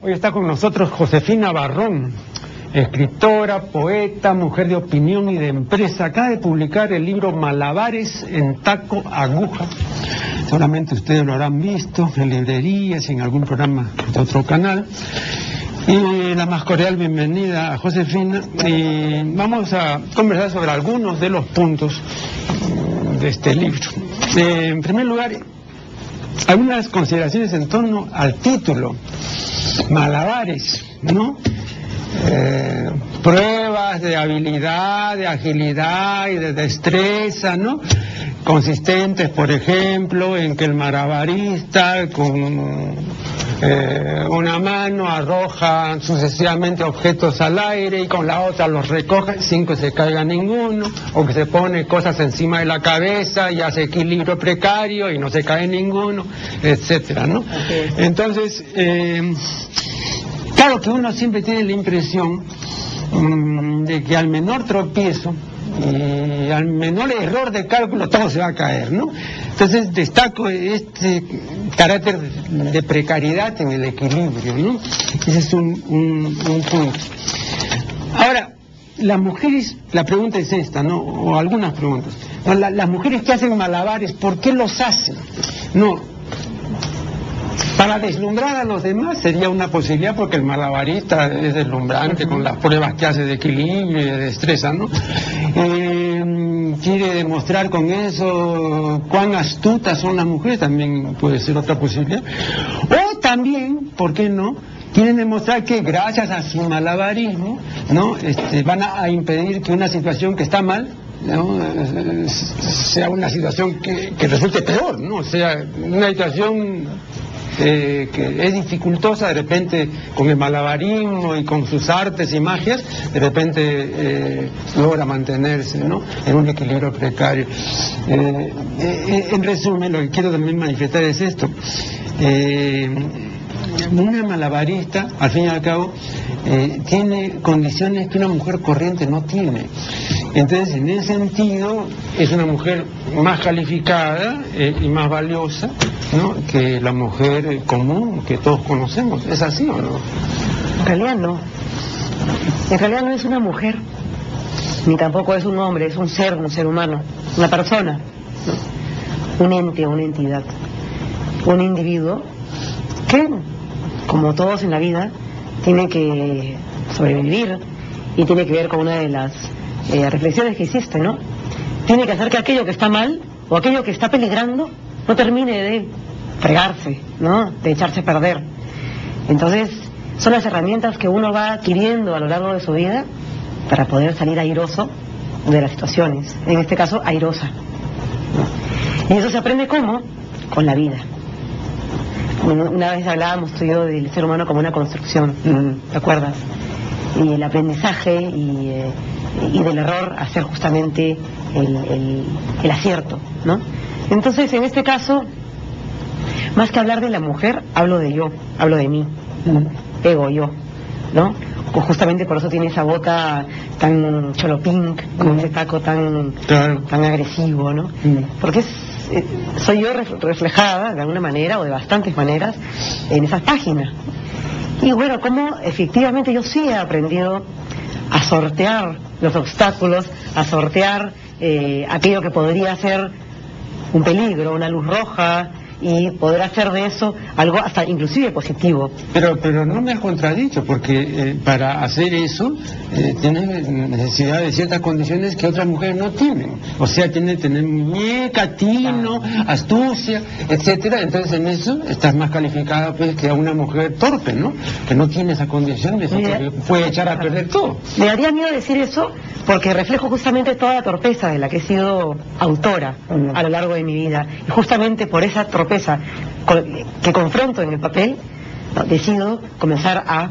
Hoy está con nosotros Josefina Barrón, escritora, poeta, mujer de opinión y de empresa. Acaba de publicar el libro Malabares en taco aguja. Seguramente ustedes lo habrán visto en librerías en algún programa de otro canal. Y la más cordial bienvenida a Josefina. Y vamos a conversar sobre algunos de los puntos de este libro. Eh, en primer lugar, algunas consideraciones en torno al título, malabares, ¿no? Eh, pruebas de habilidad, de agilidad y de destreza, ¿no? Consistentes, por ejemplo, en que el malabarista con eh, una mano arroja sucesivamente objetos al aire y con la otra los recoge sin que se caiga ninguno, o que se pone cosas encima de la cabeza y hace equilibrio precario y no se cae ninguno, etcétera, ¿no? Entonces, eh, claro que uno siempre tiene la impresión mm, de que al menor tropiezo y al menor error de cálculo todo se va a caer, ¿no? Entonces destaco este carácter de precariedad en el equilibrio, ¿no? Ese es un, punto. Ahora, las mujeres, la pregunta es esta, ¿no? O algunas preguntas. las mujeres que hacen malabares, ¿por qué los hacen? No, para deslumbrar a los demás sería una posibilidad porque el malabarista es deslumbrante con las pruebas que hace de equilibrio y de destreza, ¿no? Eh, quiere demostrar con eso cuán astutas son las mujeres, también puede ser otra posibilidad. O también, ¿por qué no? Quieren demostrar que gracias a su malabarismo, ¿no? Este, van a, impedir que una situación que está mal, sea una situación que, que resulte peor, ¿no? O sea, una situación eh, que es dificultosa, de repente con el malabarismo y con sus artes y magias, de repente eh, logra mantenerse ¿no? en un equilibrio precario. Eh, en resumen, lo que quiero también manifestar es esto. Una malabarista, al fin y al cabo, tiene condiciones que una mujer corriente no tiene. Entonces, en ese sentido, es una mujer más calificada y más valiosa que la mujer común que todos conocemos. ¿Es así o no? En realidad no. En realidad no es una mujer, ni tampoco es un hombre, es un ser, un ser humano, una persona, un ente, una entidad, un individuo que, como todos en la vida, tiene que sobrevivir y tiene que ver con una de las eh, reflexiones que hiciste, ¿no? Tiene que hacer que aquello que está mal o aquello que está peligrando no termine de fregarse, ¿no? De echarse a perder. Entonces, son las herramientas que uno va adquiriendo a lo largo de su vida para poder salir airoso de las situaciones, en este caso airosa. Y eso se aprende cómo? Con la vida. Una vez hablábamos tú y yo del ser humano como una construcción, ¿te acuerdas? Y el aprendizaje y, eh, del error hacer justamente el, el acierto, ¿no? Entonces, en este caso, más que hablar de la mujer, hablo de yo, hablo de mí, ego yo, ¿no? justamente por eso tiene esa boca tan cholopín, con ese taco tan, tan agresivo, ¿no? Porque eh, soy yo reflejada de alguna manera o de bastantes maneras en esas páginas. Y bueno, como efectivamente yo sí he aprendido a sortear los obstáculos, a sortear eh, aquello que podría ser un peligro, una luz roja, y poder hacer de eso algo hasta inclusive positivo. Pero, pero no me has contradicho, porque eh, para hacer eso eh, tienes necesidad de ciertas condiciones que otras mujeres no tienen. O sea, tiene que tener muñeca, tino, astucia, etcétera. Entonces en eso estás más calificada pues que a una mujer torpe, ¿no? Que no tiene esa condición, que puede echar a perder todo. Me daría miedo decir eso porque reflejo justamente toda la torpeza de la que he sido autora a lo largo de mi vida. Y justamente por esa torpeza que confronto en el papel, decido comenzar a,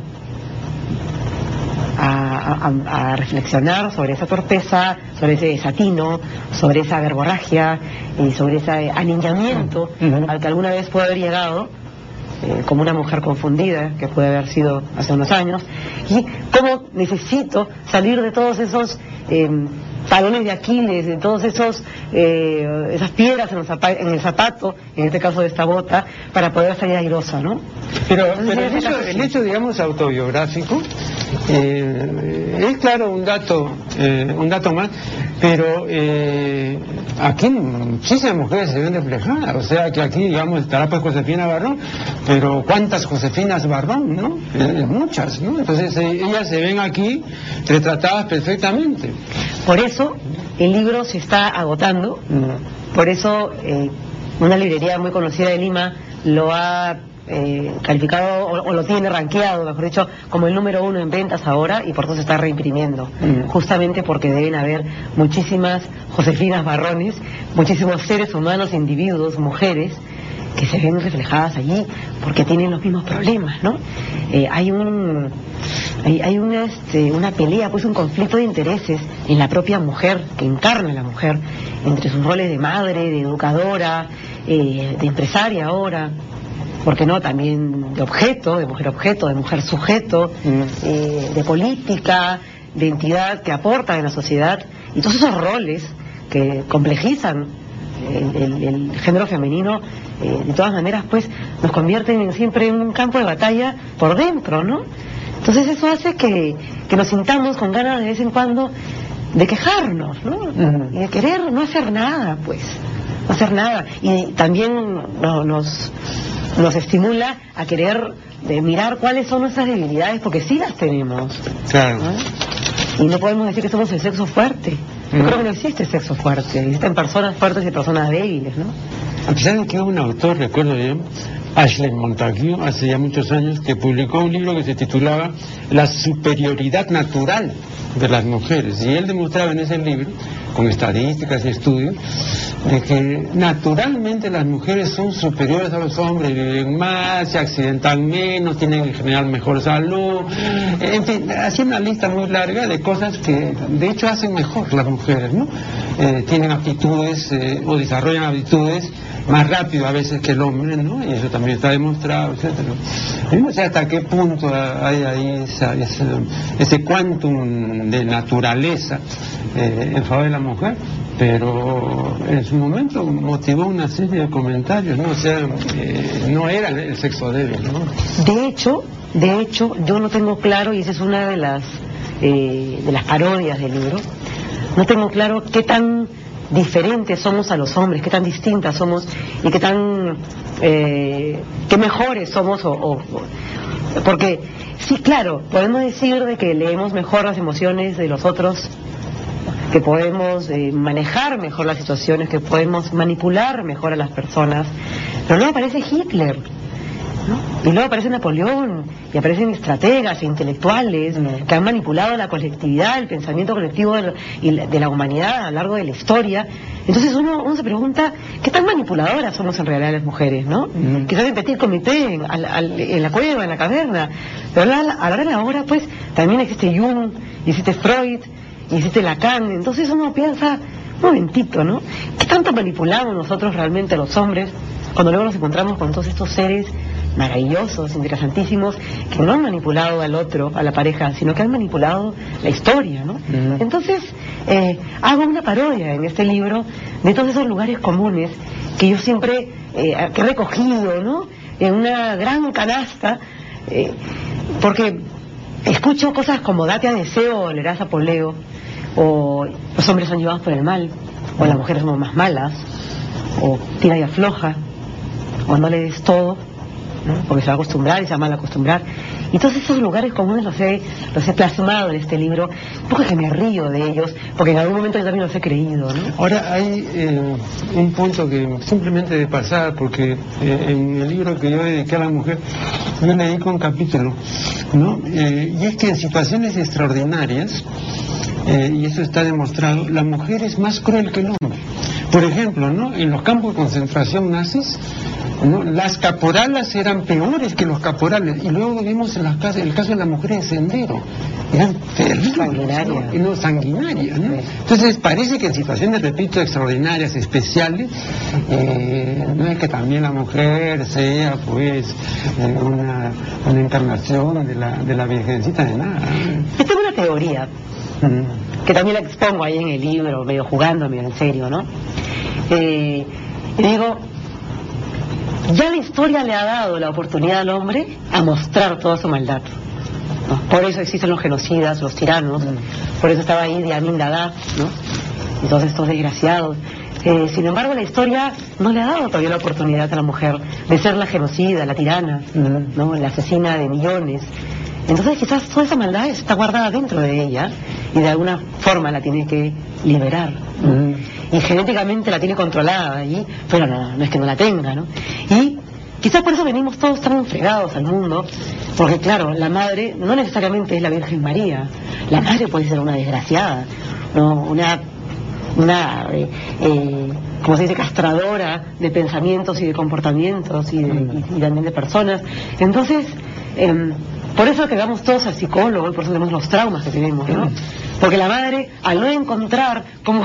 a, reflexionar sobre esa torpeza, sobre ese desatino, sobre esa verborragia y sobre ese aniñamiento al que alguna vez puedo haber llegado eh, como una mujer confundida, que puede haber sido hace unos años, y cómo necesito salir de todos esos eh, talones de Aquiles, de todos esos eh, esas piedras en, el zapato, en este caso de esta bota, para poder salir airosa, ¿no? Pero, el, hecho, digamos, autobiográfico, es claro un dato, un dato más, pero aquí muchísimas mujeres se ven reflejadas, o sea que aquí, digamos, estará pues Josefina Barrón, pero ¿cuántas Josefinas Barrón, no? Eh, muchas, ¿no? Entonces eh, ellas se ven aquí retratadas perfectamente. Por eso el libro se está agotando, por eso eh, una librería muy conocida de Lima lo ha eh, calificado o, lo tiene rankeado, mejor dicho, como el número uno en ventas ahora y por eso se está reimprimiendo. Mm. Justamente porque deben haber muchísimas Josefinas Barrones, muchísimos seres humanos, individuos, mujeres que se ven reflejadas allí porque tienen los mismos problemas, ¿no? Eh, hay un hay, una, este, una pelea, pues un conflicto de intereses en la propia mujer, que encarna la mujer, entre sus roles de madre, de educadora, eh, de empresaria ahora, porque no? También de objeto, de mujer objeto, de mujer sujeto, mm. eh, de política, de entidad que aporta en la sociedad, y todos esos roles que complejizan el, género femenino, eh, de todas maneras, pues nos convierten siempre en un campo de batalla por dentro, ¿no? Entonces eso hace que, nos sintamos con ganas de vez en cuando de quejarnos, ¿no? Y de querer no hacer nada, pues, no hacer nada. Y también nos, nos estimula a querer de mirar cuáles son nuestras debilidades, porque sí las tenemos. Claro. Y no podemos decir que somos el sexo fuerte. Yo creo que no existe sexo fuerte, existen personas fuertes y personas débiles, ¿no? A pesar de que un autor, recuerdo bien, Ashley Montague, hace ya muchos años, que publicó un libro que se titulaba La superioridad natural de las mujeres. Y él demostraba en ese libro, con estadísticas y estudios, que naturalmente las mujeres son superiores a los hombres, viven más, se accidentan menos, tienen en general mejor salud, en fin, así una lista muy larga de cosas que de hecho hacen mejor las mujeres, ¿no? Eh, tienen aptitudes eh, o desarrollan aptitudes más rápido a veces que el hombre, ¿no? Y eso también está demostrado, etcétera. no sé hasta qué punto hay ahí ese quantum de naturaleza eh, en favor de la mujer, pero en su momento motivó una serie de comentarios, ¿no? O sea, eh, no era el sexo débil, ¿no? De hecho, de hecho, yo no tengo claro, y esa es una de las, eh, de las parodias del libro, no tengo claro qué tan diferentes somos a los hombres, qué tan distintas somos y qué tan, eh, qué mejores somos o, porque sí, claro, podemos decir de que leemos mejor las emociones de los otros, que podemos eh, manejar mejor las situaciones, que podemos manipular mejor a las personas, pero no aparece Hitler. Y luego aparece Napoleón, y aparecen estrategas e intelectuales que han manipulado la colectividad, el pensamiento colectivo de, la humanidad a lo largo de la historia. Entonces uno, se pregunta, ¿qué tan manipuladoras somos en realidad las mujeres, no? Quizás en petit comité, en, la cueva, en la caverna. Pero a la, hora de la hora, pues, también existe Jung, y existe Freud, y existe Lacan. Entonces uno piensa, un momentito, ¿no? ¿Qué tanto manipulamos nosotros realmente los hombres cuando luego nos encontramos con todos estos seres maravillosos, interesantísimos, que no han manipulado al otro, a la pareja, sino que han manipulado la historia, ¿no? Entonces, eh, hago una parodia en este libro de todos esos lugares comunes que yo siempre eh, he recogido, ¿no? En una gran canasta, eh, porque escucho cosas como date a deseo o leerás a poleo, o los hombres son llevados por el mal, o las mujeres son más malas, o tira y afloja, o no le des todo, porque se va a acostumbrar y se va a mal acostumbrar. Y todos esos lugares comunes los he, los he plasmado en este libro, porque que me río de ellos, porque en algún momento yo también los he creído. Ahora hay eh, un punto que simplemente de pasar, porque eh, en el libro que yo dediqué a la mujer, yo le dedico un capítulo, ¿no? Eh, y es que en situaciones extraordinarias, y eso está demostrado, la mujer es más cruel que el hombre. Por ejemplo, ¿no? En los campos de concentración nazis, ¿no? Las caporalas eran peores que los caporales. Y luego vimos en las casas, el caso de las mujeres de sendero. Eran terribles. Sanguinarias. ¿no? Sanguinarias, ¿no? Entonces parece que en situaciones, repito, extraordinarias, especiales, eh, no es que también la mujer sea pues eh, una, una encarnación de la, de la Virgencita de nada. Yo tengo una teoría, Mm. que también la expongo ahí en el libro, medio jugando, medio en serio, ¿no? Eh, digo, ya la historia le ha dado la oportunidad al hombre a mostrar toda su maldad. ¿no? Por eso existen los genocidas, los tiranos, por eso estaba ahí de Amin Dada, ¿no? Y todos estos desgraciados. Eh, sin embargo, la historia no le ha dado todavía la oportunidad a la mujer de ser la genocida, la tirana, ¿no? la asesina de millones. Entonces quizás toda esa maldad está guardada dentro de ella y de alguna forma la tiene que liberar. Y genéticamente la tiene controlada allí, pero no, no es que no la tenga, ¿no? Y quizás por eso venimos todos tan fregados al mundo, porque claro, la madre no necesariamente es la Virgen María, la madre puede ser una desgraciada, ¿no? una una, eh, eh, como se dice, castradora de pensamientos y de comportamientos y, de- también de personas. Entonces, em, por eso que vamos todos al psicólogo y por eso tenemos los traumas que tenemos, ¿no? Porque la madre, al no encontrar cómo,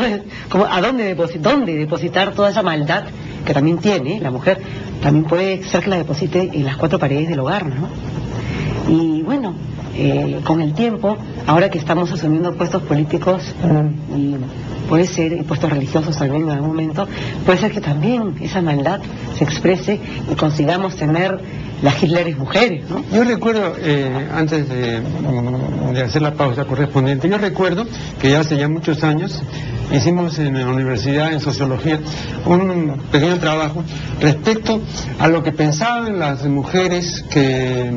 cómo- a dónde, deposi- dónde depositar toda esa maldad que también tiene la mujer, también puede ser que la deposite en las cuatro paredes del hogar, ¿no? Y bueno, eh, con el tiempo, ahora que estamos asumiendo puestos políticos y puede ser, y puestos religiosos también en algún momento, puede ser que también esa maldad se exprese y consigamos tener las Hitleres mujeres, ¿no? Yo recuerdo, eh, antes de, de hacer la pausa correspondiente, yo recuerdo que ya hace ya muchos años hicimos en la universidad, en sociología, un pequeño trabajo respecto a lo que pensaban las mujeres que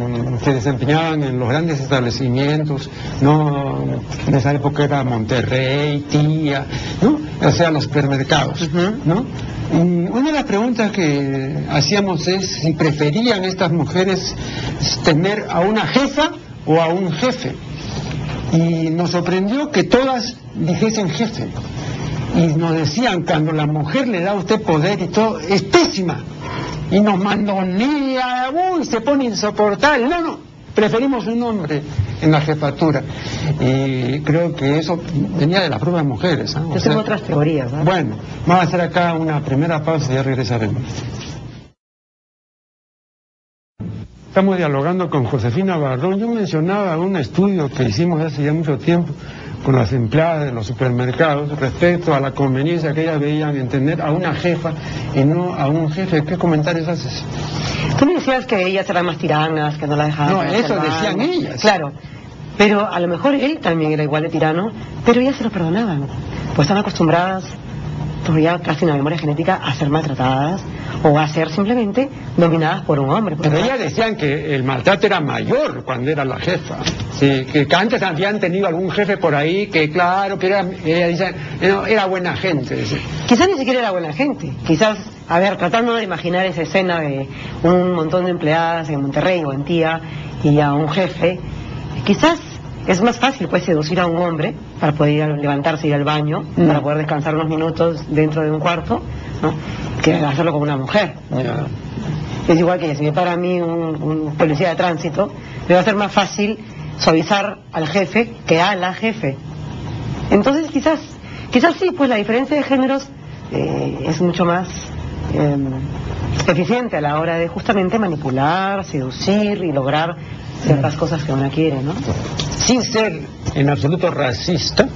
se desempeñaban en los grandes establecimientos, ¿no? En esa época era Monterrey, Tía, ¿no? O sea, los supermercados. ¿no? Una de las preguntas que hacíamos es si preferían estas mujeres tener a una jefa o a un jefe. Y nos sorprendió que todas dijesen jefe. Y nos decían, cuando la mujer le da a usted poder y todo, es pésima. Y nos mandonea, uy, se pone insoportable. No, no, preferimos un hombre en la jefatura. Y creo que eso venía de las propias mujeres. sea, tengo otras teorías, ¿no? bueno, vamos a hacer acá una primera pausa y ya regresaremos. Estamos dialogando con Josefina Barrón. Yo mencionaba un estudio que hicimos hace ya mucho tiempo con las empleadas de los supermercados respecto a la conveniencia que ellas veían en tener a una jefa y no a un jefe. ¿Qué comentarios haces? Tú me decías que ellas eran más tiranas, que no la dejaban. No, eso decían ellas. Claro. Pero a lo mejor él también era igual de tirano, pero ellas se lo perdonaban. Pues están acostumbradas, ya casi en la memoria genética, a ser maltratadas o a ser simplemente dominadas por un hombre. Pero ellas decían que el maltrato era mayor cuando era la jefa. Sí, que antes habían tenido algún jefe por ahí que, claro, que era, ella dice, no, era buena gente. dice. Quizás ni siquiera era buena gente. Quizás, a ver, tratando de imaginar esa escena de un montón de empleadas en Monterrey o en Tía y a un jefe, quizás es más fácil pues seducir a un hombre para poder ir a levantarse, ir al baño, Mm. para poder descansar unos minutos dentro de un cuarto, ¿no? que hacerlo con una mujer. Es igual que si me para mí un, un policía de tránsito, me va a ser más fácil suavizar al jefe que a la jefe. Entonces quizás, quizás sí, pues la diferencia de géneros eh, es mucho más eh, eficiente a la hora de justamente manipular, seducir y lograr ciertas cosas que uno quiere, ¿no? sin ser en absoluto racista,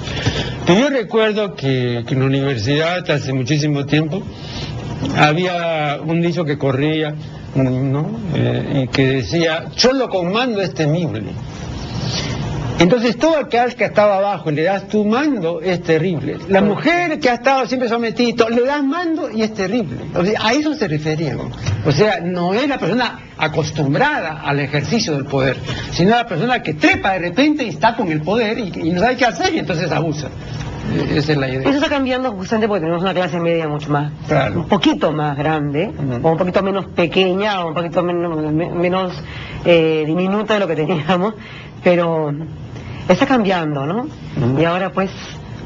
pero yo recuerdo que, en la universidad hace muchísimo tiempo había un dicho que corría, ¿no? Eh, y que decía, solo con mando es temible. Entonces todo aquel que estaba abajo le das tu mando es terrible. La mujer que ha estado siempre sometida, le das mando y es terrible. O sea, a eso se referían. O sea, no es la persona acostumbrada al ejercicio del poder, sino la persona que trepa de repente y está con el poder y, y no sabe qué hacer y entonces abusa. Eh, Esa es la idea. Eso está cambiando justamente porque tenemos una clase media mucho más, Claro. un poquito más grande, o un poquito menos pequeña, o un poquito menos, me- menos eh, diminuta de lo que teníamos, pero está cambiando, ¿no? Y ahora pues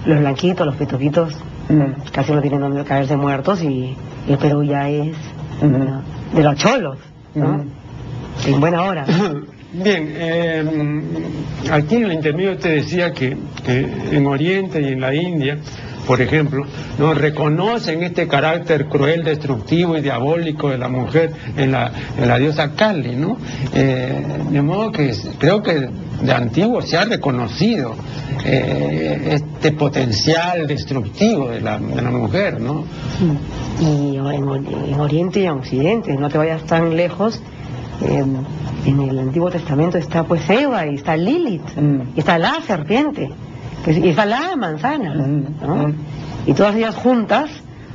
los blanquitos, los pituquitos, Ujú. casi no tienen donde caerse muertos y el Perú ya es de los cholos, ¿no? En buena hora. Bien, eh, aquí en el intermedio te decía que, en Oriente y en la India por ejemplo, no reconocen este carácter cruel, destructivo y diabólico de la mujer en la, en la diosa Kali, ¿no? Eh, de modo que creo que de antiguo se ha reconocido eh, este potencial destructivo de la, de la mujer, ¿no? Y en, en, Oriente y en Occidente, no te vayas tan lejos. Eh, en el Antiguo Testamento está pues Eva y está Lilith, mm. y está la serpiente y está la manzana, ¿no? Y todas ellas juntas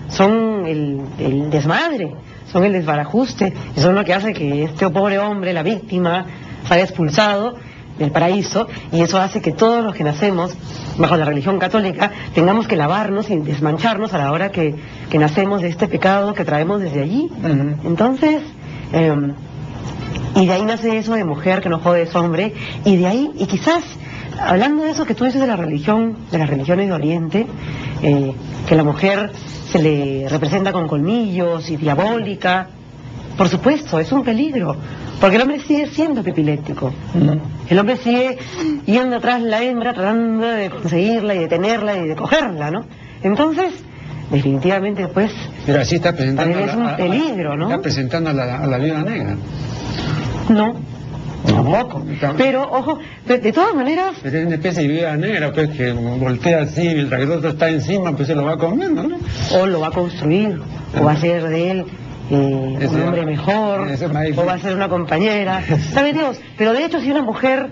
son el, desmadre, son el desbarajuste, y son lo que hace que este pobre hombre, la víctima, salga expulsado del paraíso, y eso hace que todos los que nacemos bajo la religión católica tengamos que lavarnos y desmancharnos a la hora que, nacemos de este pecado que traemos desde allí. Entonces, em, y de ahí nace eso de mujer que no jode es hombre, y de ahí, y quizás hablando de eso que tú dices de la religión, de las religiones de Oriente, eh, que la mujer se le representa con colmillos y diabólica, por supuesto, es un peligro, porque el hombre sigue siendo epiléptico. El hombre sigue yendo atrás la hembra tratando de conseguirla y de tenerla y de cogerla, ¿no? Entonces, definitivamente, pues... Pero así está presentando... Es un peligro, ¿no? Está presentando a la, a la viuda negra. No, Tampoco. Pero, ojo, de, todas maneras... Pero es una especie de vida negra, pues, que voltea así, mientras que el otro está encima, pues se lo va comiendo, ¿no? O lo va a construir, o va a ser de él eh, un hombre mejor, o va a ser una compañera. ¿Sabe Dios? Pero de hecho, si una mujer,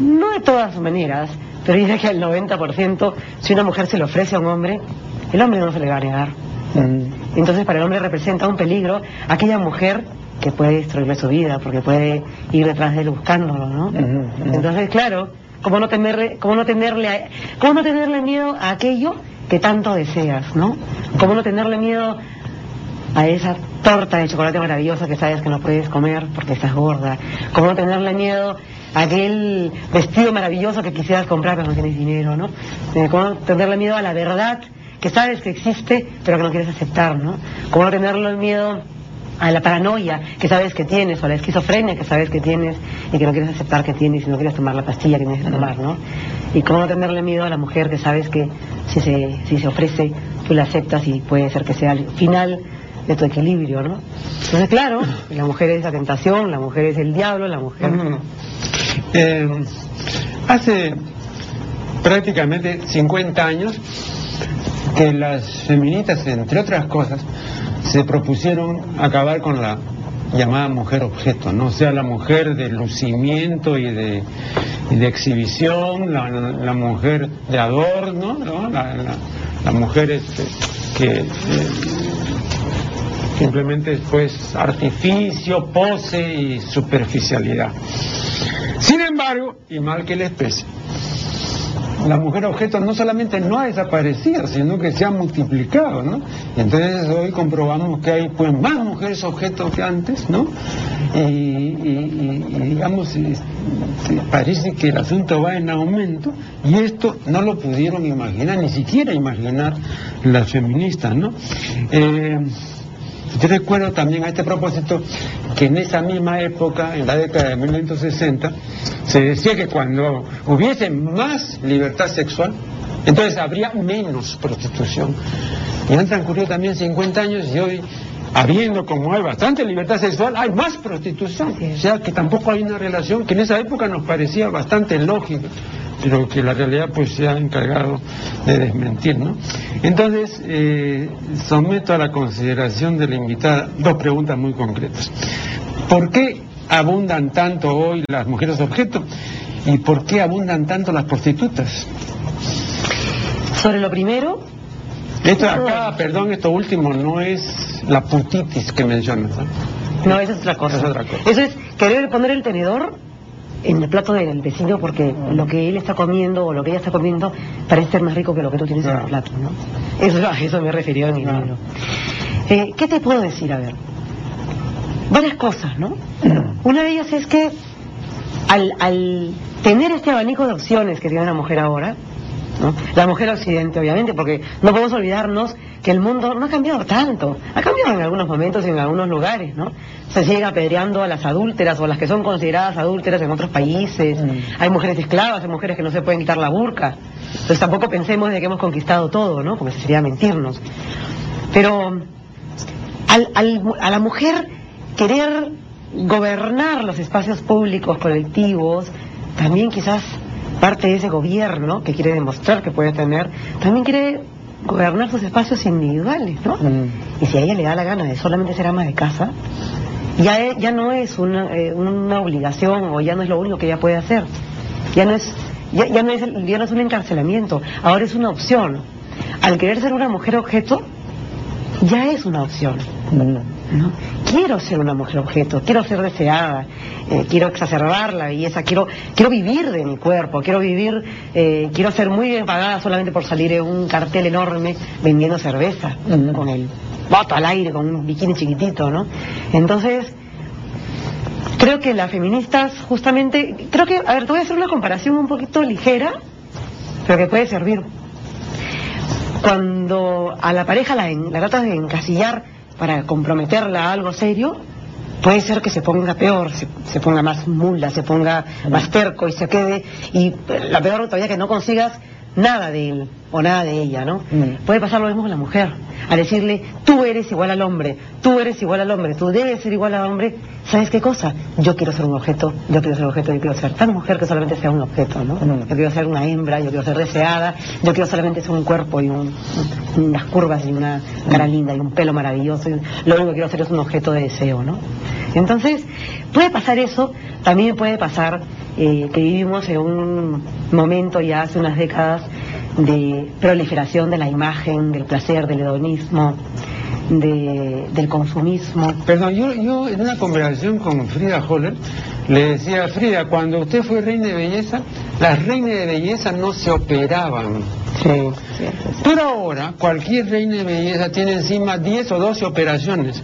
no de todas maneras, pero dice que al 90%, si una mujer se le ofrece a un hombre, el hombre no se le va a negar. Mm. Entonces, para el hombre representa un peligro aquella mujer que puede destruirle su vida, porque puede ir detrás de él buscándolo, ¿no? Entonces, claro, ¿cómo no tenerle, cómo no tenerle, cómo no tenerle miedo a aquello que tanto deseas, ¿no? ¿Cómo no tenerle miedo a esa torta de chocolate maravillosa que sabes que no puedes comer porque estás gorda? ¿Cómo no tenerle miedo a aquel vestido maravilloso que quisieras comprar pero no tienes dinero, ¿no? Eh, ¿Cómo no tenerle miedo a la verdad que sabes que existe pero que no quieres aceptar, ¿no? ¿Cómo no tenerle miedo a la paranoia que sabes que tienes, o a la esquizofrenia que sabes que tienes y que no quieres aceptar que tienes y no quieres tomar la pastilla que tienes que tomar, ¿no? Y cómo no tenerle miedo a la mujer que sabes que si se, si se ofrece, tú la aceptas y puede ser que sea el final de tu equilibrio, ¿no? Entonces, claro, la mujer es la tentación, la mujer es el diablo, la mujer... Eh, hace prácticamente 50 años que las feministas, entre otras cosas, se propusieron acabar con la llamada mujer objeto, ¿no? O sea, la mujer de lucimiento y de, exhibición, la, mujer de adorno, ¿no? La, mujer este, que eh, simplemente es pues artificio, pose y superficialidad. Sin embargo, y mal que les pese, la mujer objeto no solamente no ha desaparecido, sino que se ha multiplicado, ¿no? Y entonces hoy comprobamos que hay pues más mujeres objeto que antes, ¿no? Y, digamos, parece que el asunto va en aumento y esto no lo pudieron imaginar, ni siquiera imaginar las feministas, ¿no? Eh, yo recuerdo también a este propósito que en esa misma época, en la década de 1960, se decía que cuando hubiese más libertad sexual, entonces habría menos prostitución. Y han transcurrido también 50 años y hoy, habiendo como hay bastante libertad sexual, hay más prostitución. O sea que tampoco hay una relación que en esa época nos parecía bastante lógica pero que la realidad pues se ha encargado de desmentir, ¿no? Entonces, eh, someto a la consideración de la invitada dos preguntas muy concretas. ¿Por qué abundan tanto hoy las mujeres objeto y por qué abundan tanto las prostitutas? Sobre lo primero... Esto acá, perdón, esto último no es la putitis que mencionas. ¿no? No, esa es otra cosa. Es otra cosa. Eso es querer poner el tenedor en el plato del vecino porque lo que él está comiendo o lo que ella está comiendo parece ser más rico que lo que tú tienes en el plato, ¿no? Eso, a eso me refirió en mi libro. Eh, ¿Qué te puedo decir? A ver, varias cosas, ¿no? Una de ellas es que al, al tener este abanico de opciones que tiene una mujer ahora, ¿no? La mujer occidente, obviamente, porque no podemos olvidarnos que el mundo no ha cambiado tanto. Ha cambiado en algunos momentos y en algunos lugares, ¿no? Se sigue apedreando a las adúlteras o a las que son consideradas adúlteras en otros países. Mm. Hay mujeres esclavas, hay mujeres que no se pueden quitar la burka. Entonces tampoco pensemos de que hemos conquistado todo, ¿no? Porque sería mentirnos. Pero al- al- a la mujer querer gobernar los espacios públicos, colectivos, también quizás parte de ese gobierno que quiere demostrar que puede tener, también quiere gobernar sus espacios individuales, ¿no? Mm. Y si a ella le da la gana de solamente ser ama de casa, ya, e- ya no es una, eh, una obligación o ya no es lo único que ella puede hacer. Ya no es, ya, ya no es, el- ya no es un encarcelamiento, ahora es una opción. Al querer ser una mujer objeto, ya es una opción. ¿No? Quiero ser una mujer objeto, quiero ser deseada, eh, quiero exacerbar la belleza, quiero, quiero vivir de mi cuerpo, quiero vivir, eh, quiero ser muy bien pagada solamente por salir en un cartel enorme vendiendo cerveza, con el voto al aire, con un bikini chiquitito, ¿no? Entonces, creo que las feministas justamente, creo que, a ver, te voy a hacer una comparación un poquito ligera, pero que puede servir cuando a la pareja la, en- la tratas de encasillar para comprometerla a algo serio, puede ser que se ponga peor, se, se ponga más mula, se ponga más terco y se quede, y la peor todavía que no consigas nada de él o nada de ella, ¿no? Mm. Puede pasar lo mismo con la mujer, a decirle, tú eres igual al hombre, tú eres igual al hombre, tú debes ser igual al hombre, ¿sabes qué cosa? Yo quiero ser un objeto, yo quiero ser un objeto, yo quiero ser tan mujer que solamente sea un objeto, ¿no? Mm. Yo quiero ser una hembra, yo quiero ser deseada, yo quiero solamente ser un cuerpo y un- unas curvas y una cara linda y un pelo maravilloso, y lo único que quiero hacer es un objeto de deseo, ¿no? Entonces, puede pasar eso, también puede pasar eh, que vivimos en un momento ya hace unas décadas de proliferación de la imagen, del placer, del hedonismo, de- del consumismo. Perdón, yo, yo en una conversación con Frida Holler le decía, Frida, cuando usted fue reina de belleza, las reinas de belleza no se operaban. Sí. Pero ahora cualquier reina de belleza tiene encima 10 o 12 operaciones.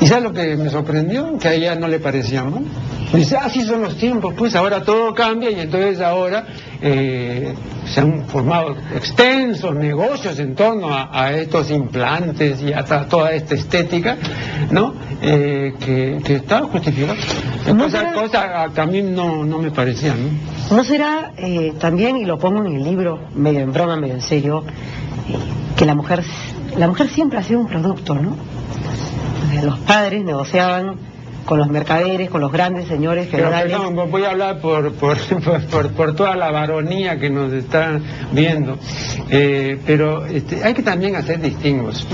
¿Y sabe lo que me sorprendió? Que a ella no le parecía mal. Dice, así son los tiempos, pues ahora todo cambia y entonces ahora eh, se han formado extensos negocios en torno a, a estos implantes y a toda esta estética, ¿no? Eh, que, que está justificado. No será- cosas a, que a mí no, no me parecían, ¿no? ¿No será eh, también, y lo pongo en el libro, medio en broma, medio en serio, eh, que la mujer, la mujer siempre ha sido un producto, ¿no? Los padres negociaban con los mercaderes, con los grandes señores Pero feudales. perdón, voy a hablar por, por, por, toda la varonía que nos está viendo. Eh, pero este, hay que también hacer distingos.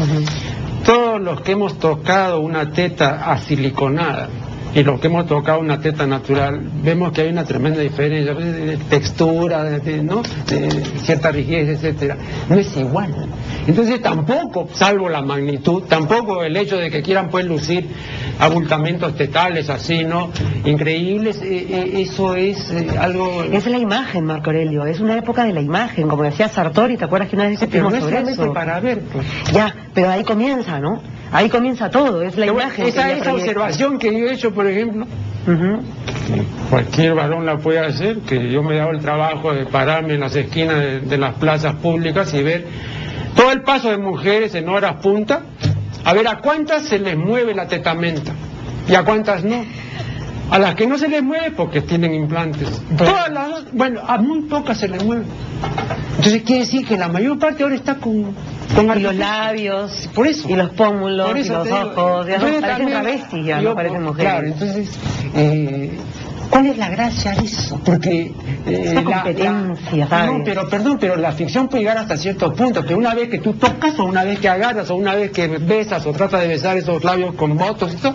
Todos los que hemos tocado una teta asiliconada y los que hemos tocado una teta natural, vemos que hay una tremenda diferencia pues, de textura, de, ¿no? de cierta rigidez, etcétera. No es igual. Entonces tampoco, salvo la magnitud, tampoco el hecho de que quieran pues lucir abultamientos tetales así, ¿no? Increíbles, eh, eh, eso es eh, algo... Es la imagen, Marco Aurelio, es una época de la imagen, como decía Sartori, ¿te acuerdas que una vez pero discutimos no es sobre solamente eso? para ver, pues. Ya, pero ahí comienza, ¿no? Ahí comienza todo, es la Pero imagen. esa, que esa observación que yo he hecho, por ejemplo, cualquier varón la puede hacer, que yo me he dado el trabajo de pararme en las esquinas de, de las plazas públicas y ver todo el paso de mujeres en horas punta, a ver a cuántas se les mueve la tetamenta y a cuántas no. A las que no se les mueve porque tienen implantes. Todas las, bueno, a muy pocas se les mueve. Entonces quiere decir que la mayor parte ahora está con, con Y los labios, Por eso. y los pómulos, Por y los digo, ojos, ya no parecen travestis, ya no parecen mujeres. Claro, entonces, eh, ¿cuál es la gracia de eso? Porque... eh, la- competencia, la-. No, pero perdón, pero la ficción puede llegar hasta cierto punto, que una vez que tú tocas, o una vez que agarras, o una vez que besas, o tratas de besar esos labios con votos, esto,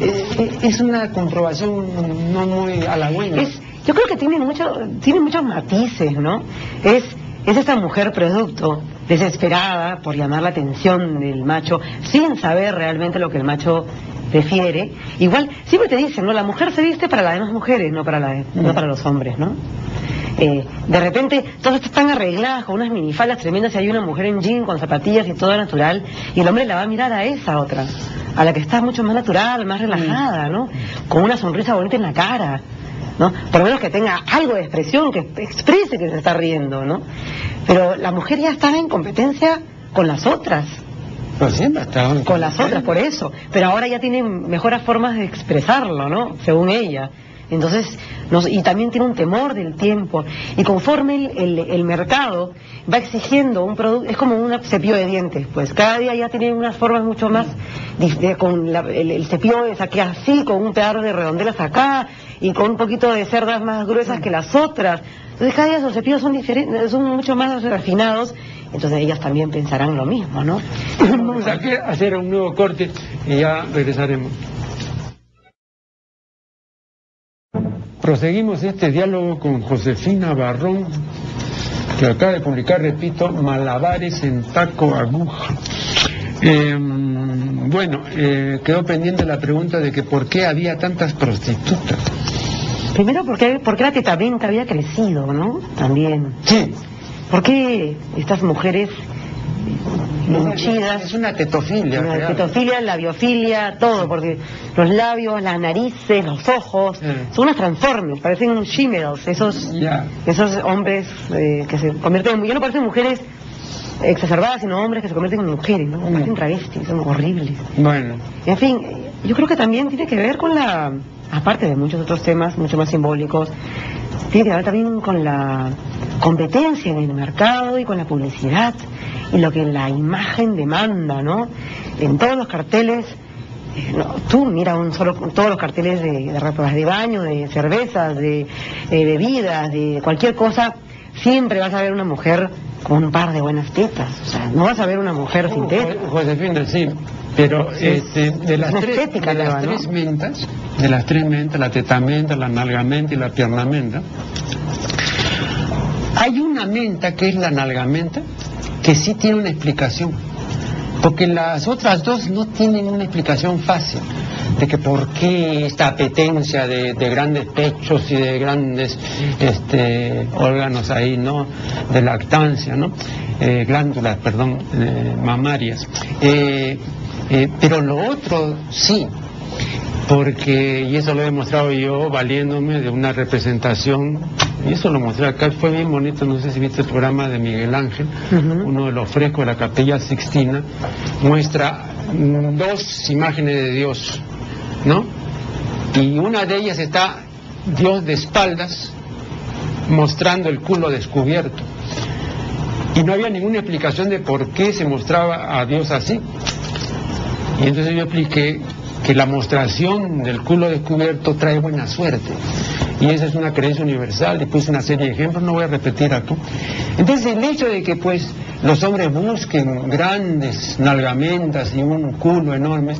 eh, es una comprobación no muy halagüeña. Es, yo creo que tiene, mucho, tiene muchos matices, ¿no? Es, es esta mujer producto, desesperada por llamar la atención del macho, sin saber realmente lo que el macho prefiere. Igual, siempre te dicen, ¿no? La mujer se viste para las demás mujeres, no para, los hombres, ¿no? Eh, de repente, todas están arregladas con unas minifaldas tremendas y hay una mujer en jean con zapatillas y todo natural, y el hombre la va a mirar a esa otra, a la que está mucho más natural, más relajada, ¿no? Con una sonrisa bonita en la cara. ¿No? Por lo menos que tenga algo de expresión, que exprese que se está riendo, ¿no? Pero la mujer ya está en competencia con las otras. Pues siempre Con las otras, por eso. Pero ahora ya tiene mejores formas de expresarlo, ¿no? Según ella. Entonces, y también tiene un temor del tiempo. Y conforme el, mercado va exigiendo un producto, es como un cepillo de dientes, pues cada día ya tiene unas formas mucho más, con el, cepillo es aquí así, con un pedazo de redondelas acá, y con un poquito de cerdas más gruesas que las otras. Entonces cada día esos cepillos son diferentes, son mucho más refinados, entonces ellas también pensarán lo mismo, ¿no? Vamos a hacer un nuevo corte y ya regresaremos. Proseguimos este diálogo con Josefina Barrón, que acaba de publicar, repito, Malabares en taco aguja. Em, bueno, eh, quedó pendiente la pregunta de que por qué había tantas prostitutas. Primero, porque, la tetamenta había crecido, ¿no? También. Sí. ¿Por qué estas mujeres es una tetofilia. La tetofilia, la biofilia, todo, porque los labios, las narices, los ojos, son unas transformes, parecen shimmels, esos, esos hombres eh, que se convierten en, ya no parecen mujeres exacerbadas, sino hombres que se convierten en mujeres, ¿no? Parecen travestis, son horribles. Bueno. En fin, yo creo que también tiene que ver con la, aparte de muchos otros temas, mucho más simbólicos, tiene que ver también con la competencia en el mercado y con la publicidad y lo que la imagen demanda, ¿no? En todos los carteles, eh, tú mira un solo, todos los carteles de, de de baño, de cervezas, de, bebidas, de cualquier cosa, siempre vas a ver una mujer con un par de buenas tetas, o sea, no vas a ver una mujer sin tetas. Josefina, sí, pero este, de las, tres, de las tres mentas, de las tres mentas, la tetamenta, la nalgamenta y la piernamenta, hay una menta que es la nalgamenta, que sí tiene una explicación, porque las otras dos no tienen una explicación fácil de que por qué esta apetencia de, grandes pechos y de grandes este, órganos ahí, ¿no? De lactancia, ¿no? Eh, glándulas, perdón, eh, mamarias. Eh, pero lo otro sí, porque, y eso lo he demostrado yo valiéndome de una representación, y eso lo mostré acá, fue bien bonito, no sé si viste el programa de Miguel Ángel, uno de los frescos de la capilla Sixtina, muestra dos imágenes de Dios, ¿no? Y una de ellas está Dios de espaldas, mostrando el culo descubierto. Y no había ninguna explicación de por qué se mostraba a Dios así. Y entonces yo expliqué que la mostración del culo descubierto trae buena suerte. Y esa es una creencia universal, y puse una serie de ejemplos, no voy a repetir acá. Entonces el hecho de que pues los hombres busquen grandes nalgamentas y un culo enorme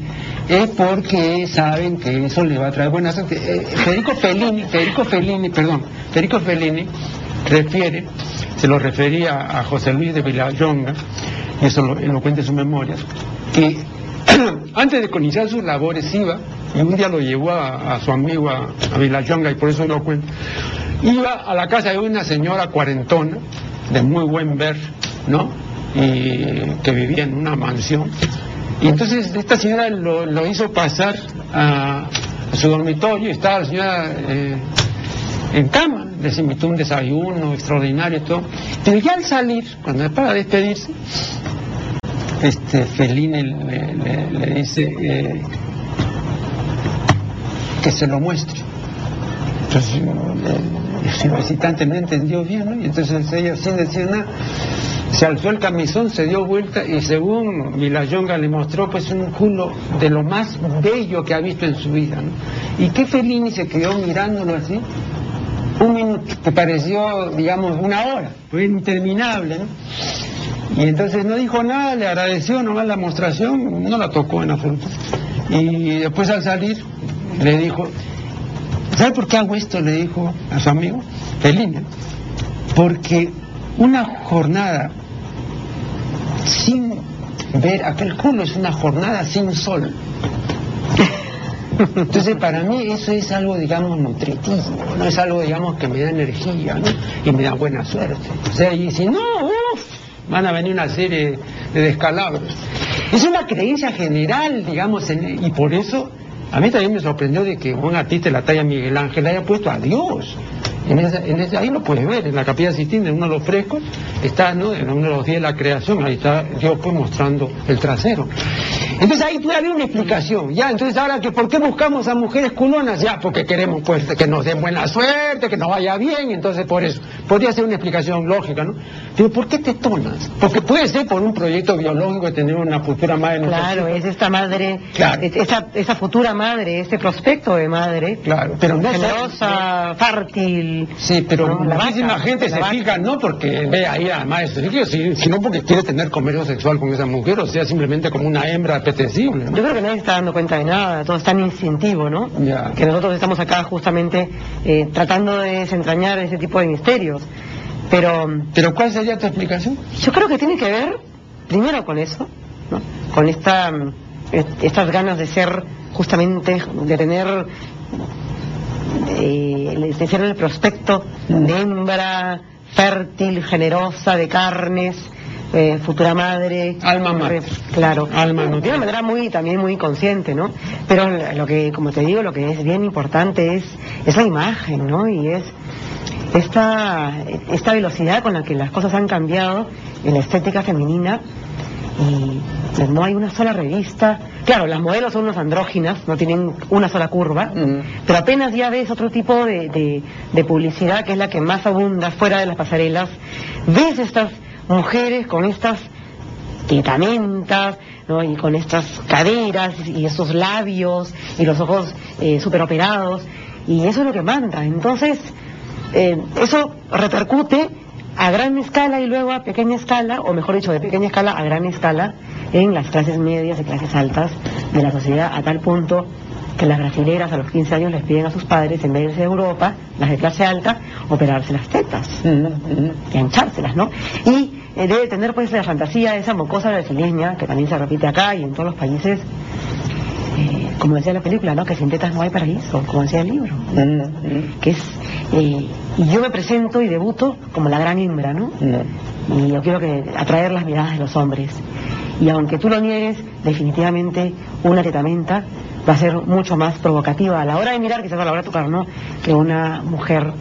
es porque saben que eso le va a traer buena suerte. Eh, Federico Fellini, Federico Fellini, perdón, Federico Fellini refiere, se lo refería a José Luis de Villayonga, y eso lo, lo cuenta en sus memorias, que antes de iniciar sus labores iba, y un día lo llevó a, su amigo a, a y por eso lo cuento, iba a la casa de una señora cuarentona, de muy buen ver, ¿no? Y que vivía en una mansión. Y entonces esta señora lo, hizo pasar a, su dormitorio, estaba la señora eh, en cama, les invitó un desayuno extraordinario y todo. Pero ya al salir, cuando para despedirse, este Fellini le, dice eh, que se lo muestre. Entonces el, visitante no entendió bien, ¿no? Y entonces ella sin decir nada se alzó el camisón, se dio vuelta y según Vilayonga le mostró pues un culo de lo más bello que ha visto en su vida, ¿no? Y que Fellini se quedó mirándolo así, un minuto, que pareció, digamos, una hora, fue interminable, ¿no? Y entonces no dijo nada, le agradeció nomás la mostración, no la tocó en absoluto. Y después al salir le dijo, ¿sabe por qué hago esto? Le dijo a su amigo, Felina. Porque una jornada sin ver aquel culo es una jornada sin sol. Entonces, para mí eso es algo, digamos, nutritivo, no es algo, digamos, que me da energía, ¿no? Y me da buena suerte. O sea, y si no, uff, van a venir una serie de descalabros. Es una creencia general, digamos, y por eso A mí también me sorprendió de que un artista de la talla Miguel Ángel haya puesto a Dios. En ese, ahí lo puedes ver, en la capilla Sistina, en uno de los frescos, está ¿no? en uno de los días de la creación, ahí está Dios pues mostrando el trasero. Entonces ahí puede haber una explicación, ya, entonces ahora que por qué buscamos a mujeres culonas, ya, porque queremos pues que nos den buena suerte, que nos vaya bien, entonces por eso. Podría ser una explicación lógica, ¿no? Pero ¿por qué tetonas? Porque puede ser por un proyecto biológico de tener una futura madre. Claro, es esta madre, claro. esa, esa futura madre, ese prospecto de madre. Claro, pero no generosa, fértil. Sí, pero muchísima gente se fija no porque ve ahí a maestro, sino porque quiere tener comercio sexual con esa mujer, o sea, simplemente como una hembra apetecible. Yo creo que nadie está dando cuenta de nada, todo es tan instintivo, ¿no? Que nosotros estamos acá justamente eh, tratando de desentrañar ese tipo de misterios. Pero, ¿Pero cuál sería tu explicación? Yo creo que tiene que ver, primero con eso, ¿no? con esta, estas ganas de ser justamente, de tener eh, de ser el prospecto de hembra fértil, generosa, de carnes, eh, futura madre. Alma madre. Claro. Alma De una manera muy, también muy consciente, ¿no? Pero lo que, como te digo, lo que es bien importante es, es la imagen, ¿no? Y es esta, esta velocidad con la que las cosas han cambiado en la estética femenina y no hay una sola revista. Claro, las modelos son unas andróginas, no tienen una sola curva, pero apenas ya ves otro tipo de, publicidad que es la que más abunda fuera de las pasarelas. Ves estas mujeres con estas tetamentas, ¿no? y con estas caderas y esos labios y los ojos eh, superoperados, y eso es lo que manda. Entonces, eh, eso repercute a gran escala y luego a pequeña escala, o mejor dicho, de pequeña escala a gran escala, en las clases medias y clases altas de la sociedad, a tal punto que las brasileras a los 15 años les piden a sus padres, en vez de irse a Europa, las de clase alta, operarse las tetas, y anchárselas, ¿no? Y eh, debe tener pues la fantasía esa mocosa brasileña, que también se repite acá y en todos los países, eh, como decía la película, ¿no? Que sin tetas no hay paraíso, como decía el libro. Que es y yo me presento y debuto como la gran hembra, ¿no? Y yo quiero que atraer las miradas de los hombres. Y aunque tú lo niegues, definitivamente una tetamenta va a ser mucho más provocativa a la hora de mirar, quizás a la hora de tocar, ¿no? Que una mujer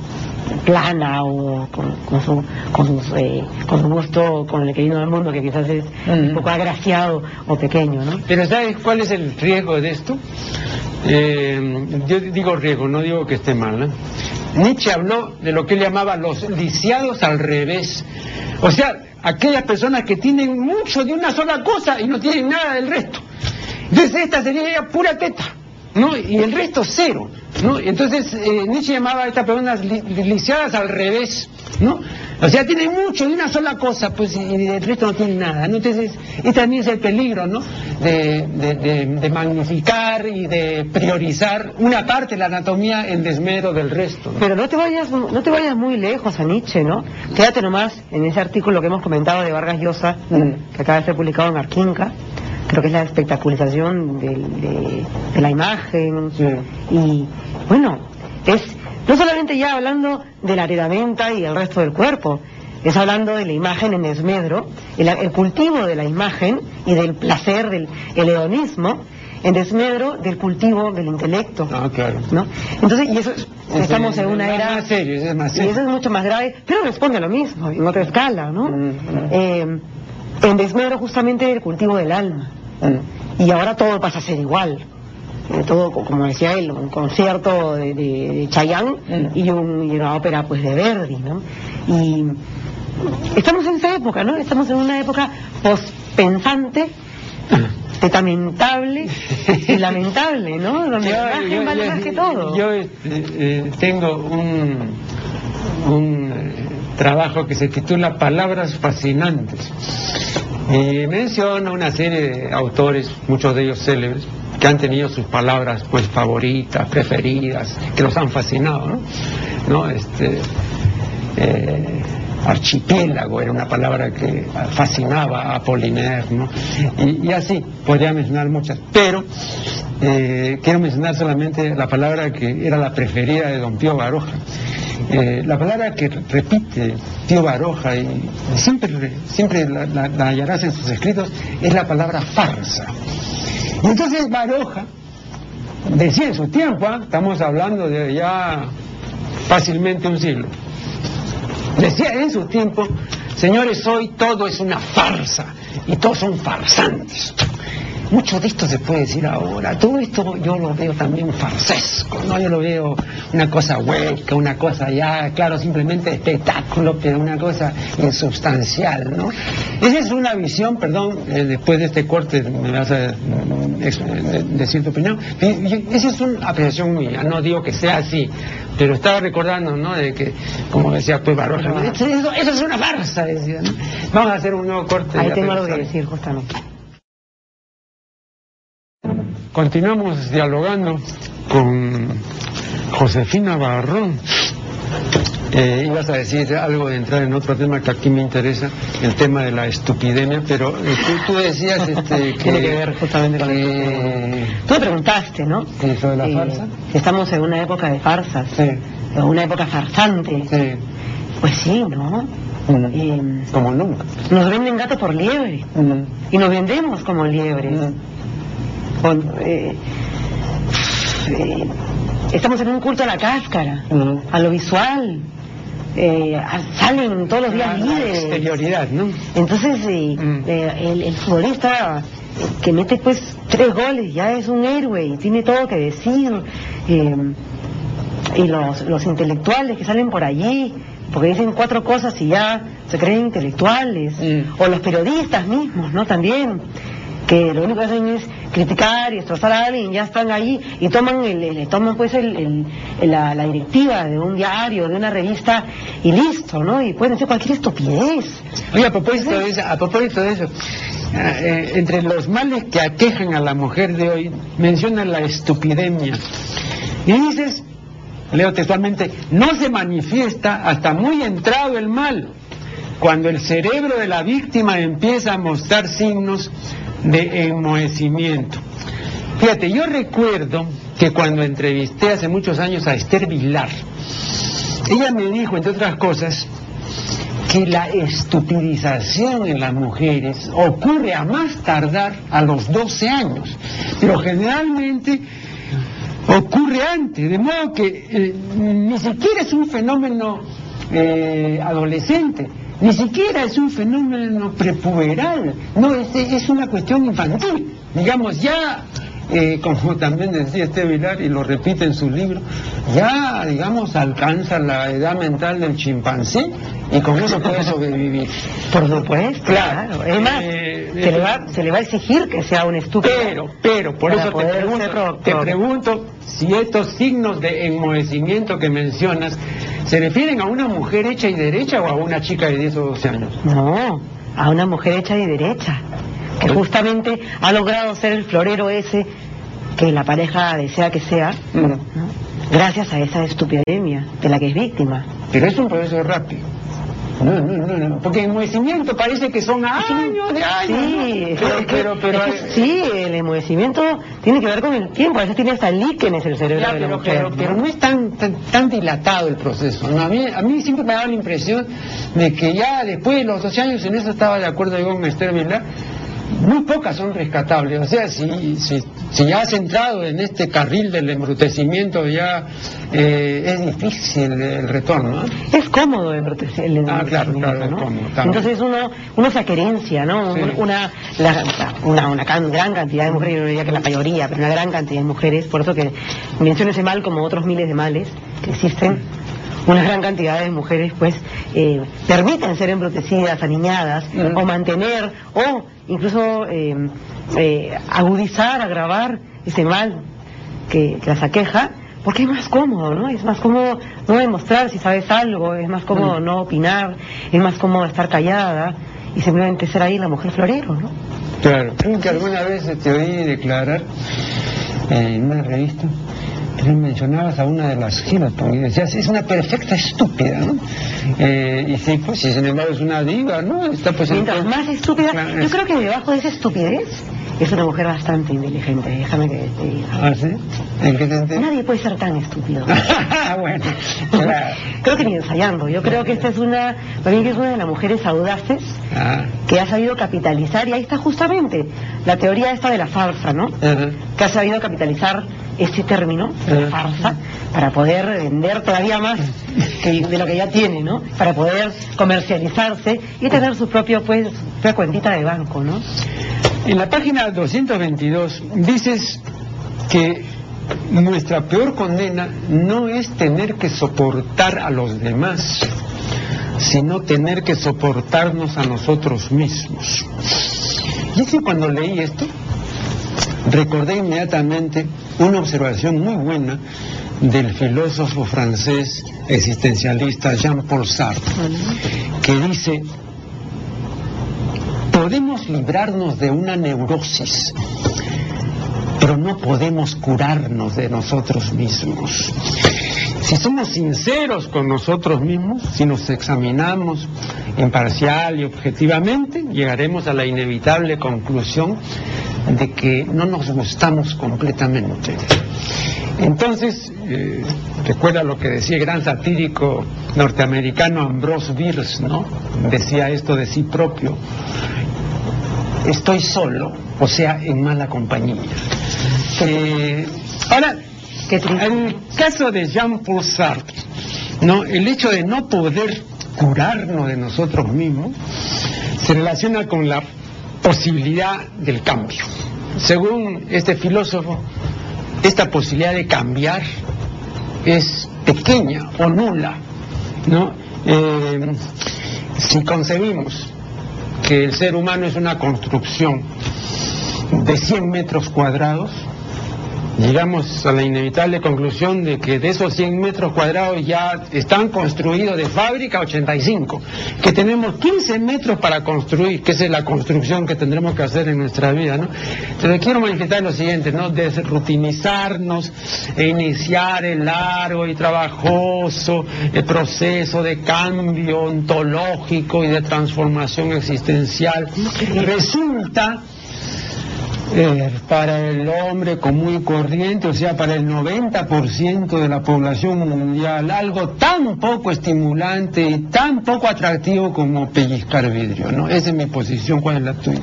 plana o con, su, con, eh, con su gusto con el que vino del mundo, que quizás es un poco agraciado o pequeño, ¿no? Pero ¿sabes cuál es el riesgo de esto? Eh, yo digo riesgo, no digo que esté mal. Nietzsche habló de lo que él llamaba los lisiados al revés. O sea, aquellas personas que tienen mucho de una sola cosa y no tienen nada del resto. Entonces esta sería pura teta, ¿no? Y el resto cero, ¿no? Entonces eh, Nietzsche llamaba a estas personas lisiadas al revés, ¿no? O sea, tiene mucho de una sola cosa, pues, y del resto no tiene nada, ¿no? Entonces, este también es el peligro, ¿no? De, magnificar y de priorizar una parte de la anatomía en desmero del resto. Pero no te vayas, no te vayas muy lejos a Nietzsche, ¿no? Quédate nomás en ese artículo que hemos comentado de Vargas Llosa, mm. que acaba de ser publicado en Arquinca, creo que es la espectacularización de, la imagen, y bueno, es no solamente ya hablando de la heredamenta y el resto del cuerpo, es hablando de la imagen en desmedro, el, cultivo de la imagen y del placer, del hedonismo, en desmedro del cultivo del intelecto. Ah, claro. ¿no? Entonces, y eso estamos en una era... Más serio, es más serio. Y eso es mucho más grave, pero responde a lo mismo, en otra escala, ¿no? Mm, mm. Eh, en desmedro justamente del cultivo del alma. Mm. Y ahora todo pasa a ser igual todo, como decía él, un concierto de, de, Chayanne mm. y, una ópera pues de Verdi, ¿no? Y estamos en esa época, ¿no? Estamos en una época pospensante, tetamentable y lamentable, ¿no? Donde la imagen vale más que todo. Yo eh, eh, tengo un, un eh, trabajo que se titula Palabras Fascinantes. Y menciona una serie de autores, muchos de ellos célebres, que han tenido sus palabras pues favoritas, preferidas, que los han fascinado, ¿no? Este, eh, archipiélago era una palabra que fascinaba a Poliner, ¿no? Y, así, podría mencionar muchas, pero eh, quiero mencionar solamente la palabra que era la preferida de don Pío Baroja. Eh, la palabra que repite Pío Baroja y siempre, siempre la hallarás en sus escritos es la palabra farsa. Entonces Baroja decía en su tiempo, ¿ah? estamos hablando de ya fácilmente un siglo, decía en su tiempo, señores, hoy todo es una farsa y todos son farsantes. Mucho de esto se puede decir ahora. Todo esto yo lo veo también farsesco, ¿no? Yo lo veo una cosa hueca, una cosa ya, claro, simplemente espectáculo, pero una cosa insubstancial, ¿no? Esa es una visión, perdón, eh, después de este corte me vas a mm, eh, decir tu opinión. Esa es una apreciación mía, no digo que sea así, pero estaba recordando, ¿no? De que, como decía pues Baroja, eso, eso, es una farsa, decía, ¿no? Vamos a hacer un nuevo corte. Ahí tengo algo que decir, justamente. Continuamos dialogando con Josefina Barrón. Eh, ibas a decir algo de entrar en otro tema que aquí me interesa, el tema de la estupidemia, pero eh, tú, decías este, que... Tiene que ver justamente con que... Tú me preguntaste, ¿no? Sí, de la Eh, farsa. Estamos en una época de farsas, Sí. una época farsante. Sí. Pues sí, ¿no? Mm. Eh, Como nunca. nos venden gato por liebre Mm. y nos vendemos como liebres. Mm. Eh, eh, estamos en un culto a la cáscara, Mm. a lo visual. Eh, salen todos los días la líderes. exterioridad, ¿no? Entonces, eh, Mm. eh, el, el futbolista que mete pues tres goles ya es un héroe y tiene todo que decir. y los, los intelectuales que salen por allí, porque dicen cuatro cosas y ya se creen intelectuales. Mm. O los periodistas mismos, ¿no? También que lo único que hacen es criticar y destrozar a alguien, ya están ahí y toman el, toman pues el, el- la, la directiva de un diario, de una revista y listo, ¿no? Y pueden decir cualquier estupidez. Oye, a propósito de eso, a propósito de eso ah, eh, entre los males que aquejan a la mujer de hoy, mencionan la estupidemia. Y dices, leo textualmente, no se manifiesta hasta muy entrado el mal, cuando el cerebro de la víctima empieza a mostrar signos de enmohecimiento. Fíjate, yo recuerdo que cuando entrevisté hace muchos años a Esther Vilar, ella me dijo, entre otras cosas, que la estupidización en las mujeres ocurre a más tardar a los 12 años, pero generalmente ocurre antes, de modo que eh, ni siquiera es un fenómeno eh, adolescente, ni siquiera es un fenómeno prepuberal, no, es, es una cuestión infantil, digamos, ya eh, como también decía este Vilar y lo repite en su libro, ya, digamos, alcanza la edad mental del chimpancé y con eso puede sobrevivir. Por supuesto, Claro. claro. Es más, Eh, se, le va, se le va a exigir que sea un estúpido. Pero, pero, por eso te pregunto, te pregunto si estos signos de enmohecimiento que mencionas se refieren a una mujer hecha y derecha o a una chica de 10 o 12 años. No, a una mujer hecha y derecha, que justamente ha logrado ser el florero ese que la pareja desea que sea, Mm. ¿no? gracias a esa estupidemia de la que es víctima. Pero es un proceso rápido. No, no, no, no, porque enmohecimiento parece que son años de años. Sí, ¿no? pero, es que- pero, pero, es que sí, el enmohecimiento tiene que ver con el tiempo, a veces tiene hasta líquenes el cerebro de la pero, mujer. pero, pero no es tan, tan, tan dilatado el proceso. ¿no? A, mí, a mí siempre me daba la impresión de que ya después de los 12 años, en eso estaba de acuerdo yo con Esther Vilar, muy pocas son rescatables. O sea, si, si, si ya has entrado en este carril del embrutecimiento, ya eh, es difícil el retorno. ¿no? Es cómodo el el Ah, claro, claro, es cómodo. Entonces uno, uno se acerencia, ¿no? Sí. Una, la- una, una can- gran cantidad de mujeres, yo no diría que la mayoría, pero una gran cantidad de mujeres, por eso que menciono ese mal como otros miles de males que existen, una gran cantidad de mujeres pues eh, permiten ser embrutecidas, aniñadas, Mm. o mantener, o incluso eh, eh, agudizar, agravar ese mal que, que las aqueja, porque es más cómodo, ¿no? Es más cómodo no demostrar si sabes algo, es más cómodo no opinar, es más cómodo estar callada y simplemente ser ahí la mujer florero, ¿no? Claro. Creo que alguna vez te oí declarar en una revista mencionabas a una de las decías, es una perfecta estúpida, ¿no? Eh, y sí, pues, y sin embargo es una diva, ¿no? Está pues en- Mientras más estúpida, Claro, yo creo que debajo de esa estupidez es una mujer bastante inteligente, déjame que te diga. ¿Ah, sí? ¿En qué sentido? Nadie puede ser tan estúpido. bueno, claro. creo que ni ensayando. Yo creo que esta es una, para mí que es una de las mujeres audaces Ah, que ha sabido capitalizar, y ahí está justamente la teoría esta de la farsa, ¿no? Que ha sabido capitalizar ese término, Eh. farsa, para poder vender todavía más que- de lo que ya tiene, ¿no? Para poder comercializarse y tener su pues, propia cuentita de banco, ¿no? En la página 222 dices que nuestra peor condena no es tener que soportar a los demás, sino tener que soportarnos a nosotros mismos. Y es que cuando leí esto, recordé inmediatamente una observación muy buena del filósofo francés existencialista Jean-Paul Sartre, que dice, podemos librarnos de una neurosis, pero no podemos curarnos de nosotros mismos. Si somos sinceros con nosotros mismos, si nos examinamos imparcial y objetivamente, llegaremos a la inevitable conclusión de que no nos gustamos completamente. Entonces, eh, recuerda lo que decía el gran satírico norteamericano Ambrose Bierce, ¿no? Decía esto de sí propio, estoy solo, o sea, en mala compañía. Eh, ahora, el caso de Jean-Paul Sartre, ¿no? el hecho de no poder curarnos de nosotros mismos se relaciona con la posibilidad del cambio. Según este filósofo, esta posibilidad de cambiar es pequeña o nula, ¿no? Eh, si concebimos que el ser humano es una construcción de 100 metros cuadrados, llegamos a la inevitable conclusión de que de esos 100 metros cuadrados ya están construidos de fábrica 85, que tenemos 15 metros para construir, que esa es la construcción que tendremos que hacer en nuestra vida, ¿no? Entonces quiero manifestar lo siguiente, ¿no? Desrutinizarnos e iniciar el largo y trabajoso el proceso de cambio ontológico y de transformación existencial resulta eh, para el hombre común y corriente, o sea, para el 90% de la población mundial, algo tan poco estimulante y tan poco atractivo como pellizcar vidrio, ¿no? Esa es mi posición, ¿cuál es la tuya?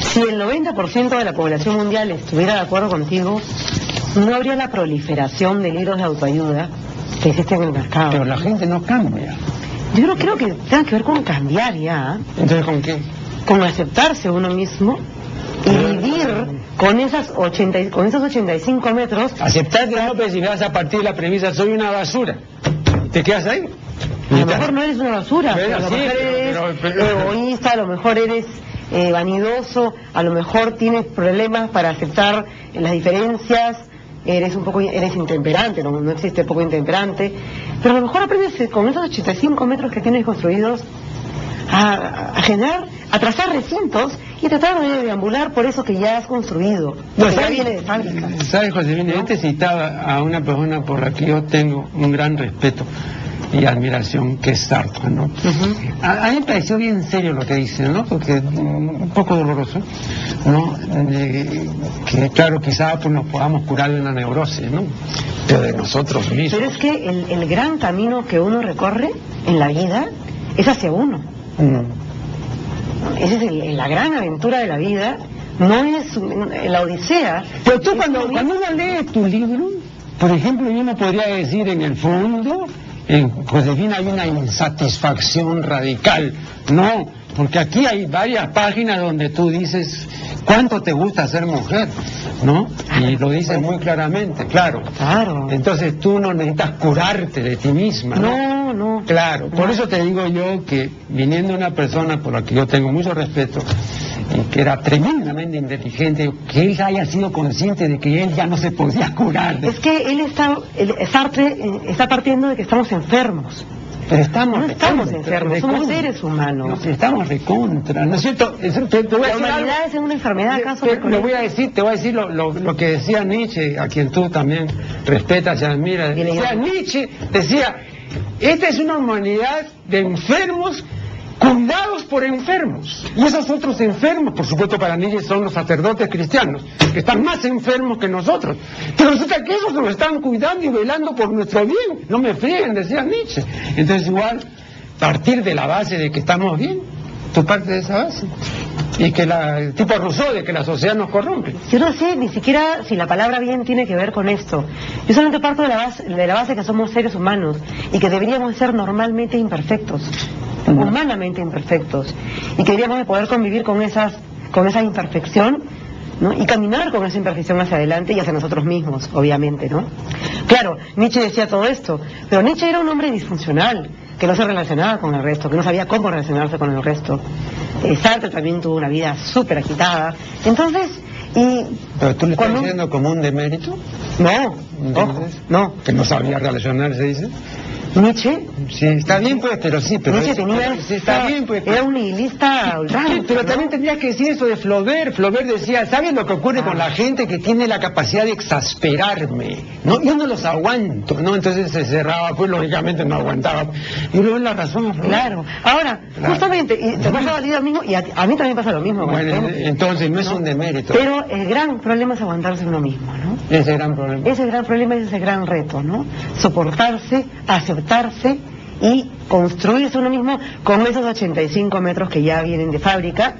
Si el 90% de la población mundial estuviera de acuerdo contigo, no habría la proliferación de libros de autoayuda que existen en el mercado. Pero la gente no cambia. Yo no creo que tenga que ver con cambiar ya. Entonces, ¿con qué? con aceptarse uno mismo y vivir con esas 80, y- con esos 85 metros. Aceptar que no percibas a partir de la premisa, soy una basura. ¿Te quedas ahí? A lo mejor no eres una basura, Pero a lo mejor eres pero- pero- egoísta, a lo mejor eres eh, vanidoso, a lo mejor tienes problemas para aceptar las diferencias, eres un poco eres intemperante, no, no existe poco intemperante, pero a lo mejor aprendes con esos 85 metros que tienes construidos a, a generar, a trazar recintos y tratar de deambular por eso que ya has construido, No, viene de fábrica. ¿Sabes, Josefina? Yo te citaba a una persona por la que yo tengo un gran respeto y admiración, que es Sartre, ¿no? A, a mí me pareció bien serio lo que dice, ¿no? Porque mm, un poco doloroso, ¿no? De- que claro, quizá pues, nos podamos curar de una neurosis, ¿no? Pero de nosotros mismos. Pero es que el, el gran camino que uno recorre en la vida es hacia uno. Esa es el- la gran aventura de la vida. No es la odisea. Pero tú cuando, cuando uno lee tu libro, por ejemplo, yo no podría decir en el fondo, en Josefina hay una insatisfacción radical. No, porque aquí hay varias páginas donde tú dices cuánto te gusta ser mujer, ¿no? Y lo dices muy claramente, claro. Claro. Entonces tú no necesitas curarte de ti misma, ¿no? No, no. Claro, por No. eso te digo yo que viniendo una persona por la que yo tengo mucho respeto y que era tremendamente inteligente, que él haya sido consciente de que él ya no se podía curar. Es que él está, el- Sartre eh, está partiendo de que estamos enfermos. Pero estamos No estamos recontra, enfermos, somos recontra. seres humanos. No, sí, estamos recontra, ¿no es cierto? Te, te voy a La decir algo. humanidad es una enfermedad, ¿acaso? Te, te voy a decir, te voy a decir lo, lo- lo que decía Nietzsche, a quien tú también respetas y admiras. Decía, bien. Nietzsche decía, esta es una humanidad de enfermos cuidados por enfermos. Y esos otros enfermos, por supuesto para Nietzsche son los sacerdotes cristianos, que están más enfermos que nosotros. Pero resulta que esos nos están cuidando y velando por nuestro bien. No me frieguen, decía Nietzsche. Entonces igual, partir de la base de que estamos bien, Tú partes de esa base. Y que la, el tipo Rousseau de que la sociedad nos corrompe. Yo no sé ni siquiera si la palabra bien tiene que ver con esto. Yo solamente parto de la base, de la base que somos seres humanos y que deberíamos ser normalmente imperfectos, humanamente imperfectos, y que deberíamos de poder convivir con esas, con esa imperfección ¿no? y caminar con esa imperfección hacia adelante y hacia nosotros mismos, obviamente, ¿no? Claro, Nietzsche decía todo esto, pero Nietzsche era un hombre disfuncional, que no se relacionaba con el resto, que no sabía cómo relacionarse con el resto. Eh, Sartre también tuvo una vida súper agitada. Entonces, y Pero tú le estás cuando- diciendo como un demérito, No, no. Que no sabía relacionarse, dice. Nietzsche, Sí, está bien pues, pero sí, pero... Nietzsche es- tenía, sí, está bien pues. era un nihilista Sí, pero ¿no? también tendrías que decir eso de Flaubert. Flaubert decía, ¿sabes lo que ocurre Ah. con la gente que tiene la capacidad de exasperarme? ¿no? Yo no los aguanto, ¿no? Entonces se cerraba, pues lógicamente no aguantaba. Y luego la razón. Claro. Ahora, Claro. justamente, y te pasa a ti lo mismo, y a, a mí también pasa lo mismo. Bueno, entonces no es un demérito. Pero el gran problema es aguantarse uno mismo, ¿no? Ese gran problema. Ese gran problema es ese gran reto, ¿no? Soportarse, aceptarse y construirse uno mismo con esos 85 metros que ya vienen de fábrica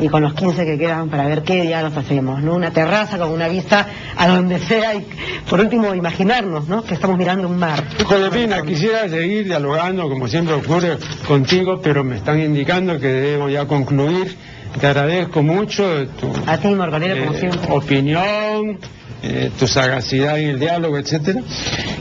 y con los 15 que quedan para ver qué diablos hacemos, ¿no? Una terraza con una vista a donde sea y, por último, imaginarnos, ¿no? Que estamos mirando un mar. Josefina, quisiera seguir dialogando, como siempre ocurre contigo, pero me están indicando que debo ya concluir. Te agradezco mucho tu A ti, Margarita, como eh, siempre. opinión, eh, tu sagacidad en el diálogo, etcétera.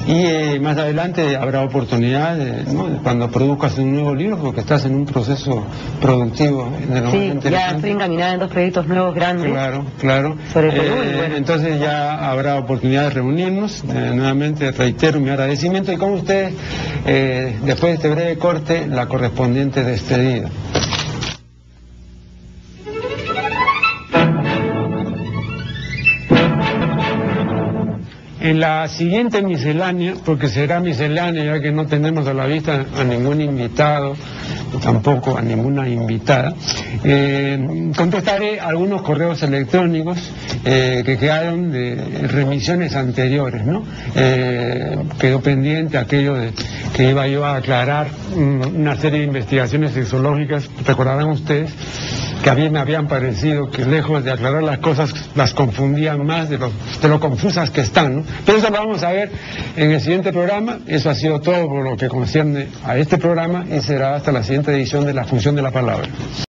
Y eh, más adelante habrá oportunidad, eh, ¿no? cuando produzcas un nuevo libro, porque estás en un proceso productivo de Sí, ya estoy encaminada en dos proyectos nuevos grandes. Claro, claro. Sobre Perú y Eh, bueno. Entonces ya habrá oportunidad de reunirnos. Eh, nuevamente reitero mi agradecimiento y con ustedes, eh, después de este breve corte, la correspondiente despedida. En la siguiente miscelánea, porque será miscelánea ya que no tenemos a la vista a ningún invitado, tampoco a ninguna invitada, eh, contestaré algunos correos electrónicos eh, que quedaron de remisiones anteriores, ¿no? Eh, quedó pendiente aquello de que iba yo a aclarar una serie de investigaciones sexológicas, recordarán ustedes, que a mí me habían parecido que lejos de aclarar las cosas las confundían más de lo, confusas que están. Pero eso lo vamos a ver en el siguiente programa. Eso ha sido todo por lo que concierne a este programa y será hasta la siguiente edición de La Función de la Palabra.